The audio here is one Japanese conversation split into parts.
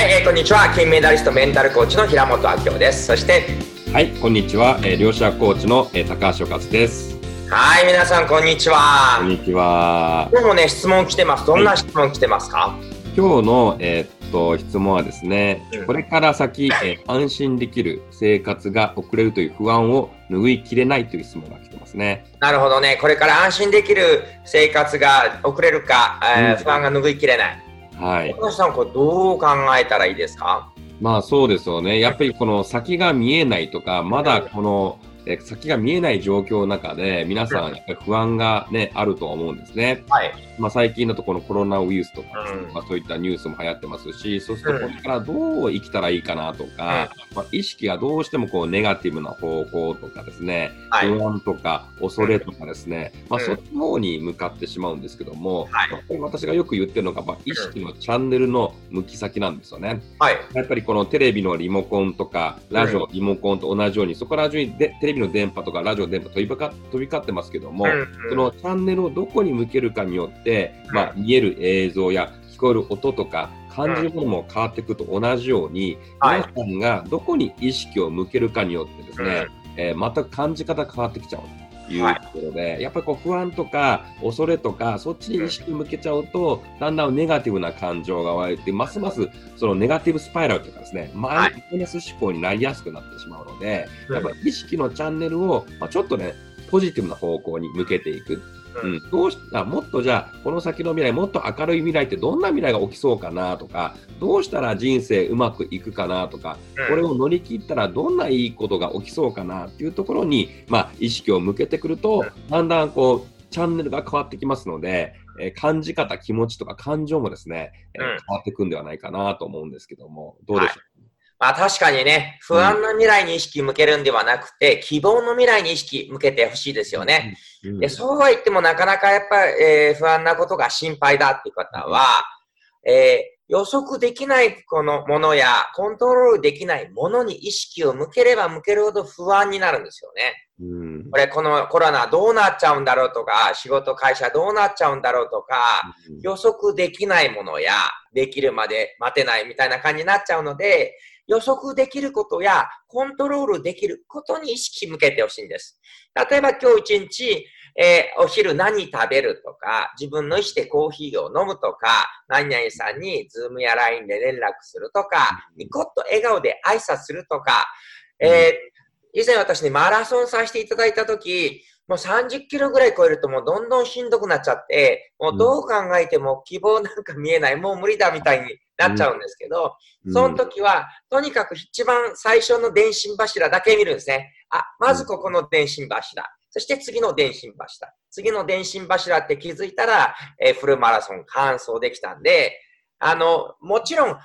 はい、えーこんにちは。金メダリストメンタルコーチの平本明夫です。そして、はい、こんにちは。えー、両者コーチの、えー高橋和です。はい、皆さん、こんにちこんは。にちは。今日もね、質問来てます。どんな質問来てますか、今日の、えーっと質問はですね、うんこれから先、えー安心できる生活が送れるという不安を拭いきれないという質問が来てますね。なるほどね。これから安心できる生活が送れるか、えーうん不安が拭いきれない。はい。高橋さん、これどう考えたらいいですか？まあそうですよね。やっぱりこの先が見えないとか、まだこの、えー先が見えない状況の中で、皆さん不安がね、あるとは思うんですね。はい。まあ、最近だとこのコロナウイルスとかね、うんまあ、そういったニュースも流行ってますし、そうするとこれからどう生きたらいいかなとか、まあ、意識がどうしてもこうネガティブな方向とかですね、はい。不安とか恐れとかですね、まあ、うんそっちの方に向かってしまうんですけども、はい私がよく言ってるのが、まあ、意識のチャンネルの向き先なんですよね。はい。やっぱりこのテレビのリモコンとか、ラジオ、リモコンと同じように、そこら中にでテレビの電波とかラジオの電波飛びか飛び交ってますけども、うんそのチャンネルをどこに向けるかによって、うん。まあ、見える映像や聞こえる音とか感じるものも変わっていくと同じように、はい。皆さんがどこに意識を向けるかによってですね、えー全く感じ方が変わってきちゃうというはいところで、やっぱりこう不安とか恐れとかそっちに意識向けちゃうと、だんだんネガティブな感情が湧いてますますそのネガティブスパイラルというかですねマはいイナス思考になりやすくなってしまうので、うんやっぱり意識のチャンネルを、まあ、ちょっとねポジティブな方向に向けていく。ううん。ん、どうしあもっとじゃあこの先の未来もっと明るい未来ってどんな未来が起きそうかなとかどうしたら人生うまくいくかなとかこれを乗り切ったらどんないいことが起きそうかなっていうところに、まあ、意識を向けてくるとだんだんこうチャンネルが変わってきますので、えー感じ方気持ちとか感情もですね、えーうん。変わっていくんではないかなと思うんですけどもどうでしょまあ確かにね、不安な未来に意識向けるんではなくて、希望の未来に意識向けてほしいですよね。う、うん。でそうは言ってもなかなかやっぱり、えー不安なことが心配だっていう方は、えー予測できないこのものやコントロールできないものに意識を向ければ向けるほど不安になるんですよね。うんこれこのコロナどうなっちゃうんだろうとか、仕事会社どうなっちゃうんだろうとか、予測できないものや、できるまで待てないみたいな感じになっちゃうので、予測できることやコントロールできることに意識向けてほしいんです。例えば今日一日、えーお昼何食べるとか、自分の意思でコーヒーを飲むとか、何々さんにズームや LINE で連絡するとか、ニコッと笑顔で挨拶するとか、えー以前私ね、マラソンさせていただいたとき、もう30キロぐらい超えるともうどんどんしんどくなっちゃって、もうどう考えても希望なんか見えない、もう無理だみたいになっちゃうんですけど、うんその時は、とにかく一番最初の電信柱だけ見るんですね。あ、まずここの電信柱。そして次の電信柱。次の電信柱って気づいたら、えーフルマラソン完走できたんで、あの、もちろん、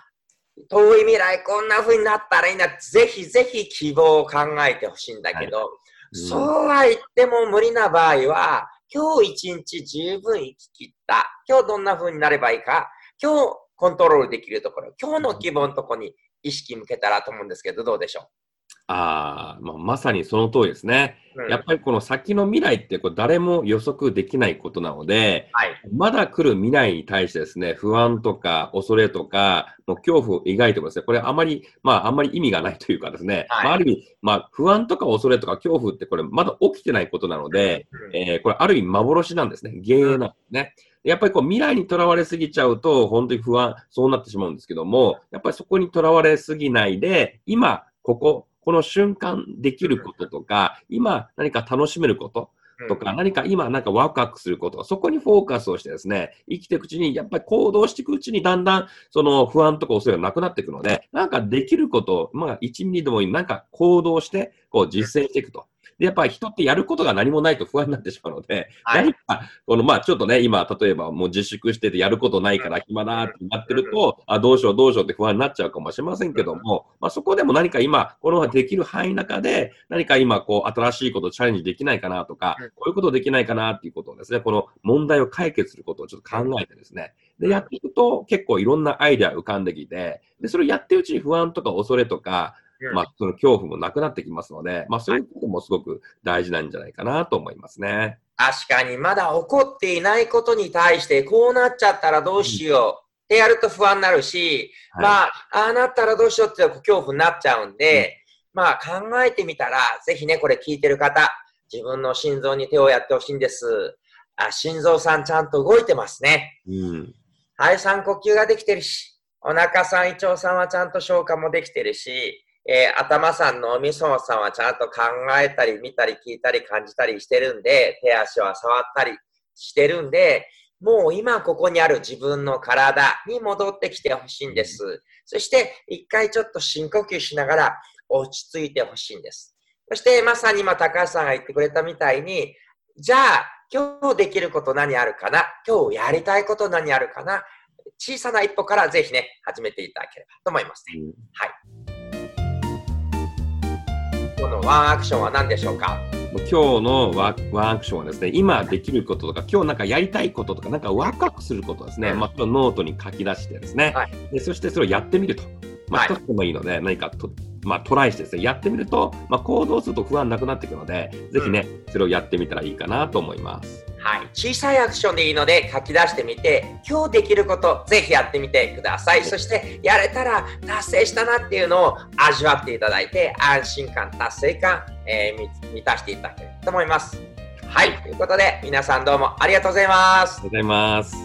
遠い未来こんな風になったらいいな。ぜひぜひ希望を考えてほしいんだけど、うんそうは言っても無理な場合は、今日一日十分生き切った。今日どんな風になればいいか。今日コントロールできるところ。今日の希望のところに意識向けたらと思うんですけど、どうでしょあー、まあ、まさにその通りですね。やっぱりこの先の未来ってこう誰も予測できないことなので、はい。まだ来る未来に対してですね、不安とか恐れとか、もう恐怖を描いてもですね、これあまり、まああんまり意味がないというかですね、はいまあ、ある意味、まあ不安とか恐れとか恐怖ってこれまだ起きてないことなので、うんえーこれある意味幻なんですね。幻影なんですね。やっぱりこう未来にとらわれすぎちゃうと、本当に不安、そうなってしまうんですけども、やっぱりそこにとらわれすぎないで、今、ここ、この瞬間できることとか、今何か楽しめること、とか、何か今なんかワクワクすること、そこにフォーカスをしてですね、生きていくうちに、やっぱり行動していくうちにだんだんその不安とか恐れがなくなっていくので、なんかできることを、まあ1ミリでもいい、なんか行動して、こう実践していくと。で、やっぱり人ってやることが何もないと不安になってしまうので、はい。何か、このまあちょっとね、今、例えばもう自粛しててやることないから暇だってなってると、あ、どうしようどうしようって不安になっちゃうかもしれませんけども、まあそこでも何か今、このできる範囲の中で、何か今、こう、新しいことをチャレンジできないかなとかうん、こういうことできないかなっていうことをですね、この問題を解決することをちょっと考えてですね、で、やっていくと結構いろんなアイデア浮かんできて、で、それをやってるうちに不安とか恐れとか、うんまあ、その恐怖もなくなってきますので、まあ、そういうこともすごく大事なんじゃないかなと思いますね。確かに、まだ起こっていないことに対して、こうなっちゃったらどうしよでやると不安になるし、はいまあ、ああなったらどうしようって恐怖になっちゃうんで、まあ考えてみたら、ぜひね、これ聞いてる方、自分の心臓に手をやってほしいんです。あ、心臓さんちゃんと動いてますね。うん。肺酸呼吸ができてるし、お腹さん、胃腸さんはちゃんと消化もできてるし、えー頭さん、脳みそさんはちゃんと考えたり、見たり、聞いたり、感じたりしてるんで、手足は触ったりしてるんで、もう今ここにある自分の体に戻ってきてほしいんです。そして、一回ちょっと深呼吸しながら落ち着いてほしいんです。そして、まさに今高橋さんが言ってくれたみたいに、じゃあ、今日できること何あるかな？今日やりたいこと何あるかな？小さな一歩からぜひね、始めていただければと思いますね。このワンアクションは何でしょうか？今日のワワンアクションはですね、今できることとか、今日なんかやりたいこととか、なんかワクワクすることですね、うん。まあ、ノートに書き出してですね、はい。でそしてそれをやってみると。まあ、はい。一つでもいいので、何かと、まあ、トライしてですね、やってみると、まあ、行動すると不安なくなっていくので、ぜひね、それをやってみたらいいかなと思います。はい。小さいアクションでいいので書き出してみて、今日できることぜひやってみてください。そして、やれたら達成したなっていうのを味わっていただいて、安心感、達成感、えー満満たしていただければと思います。はい。ということで、皆さんどうもありがとうございますありがとうございます。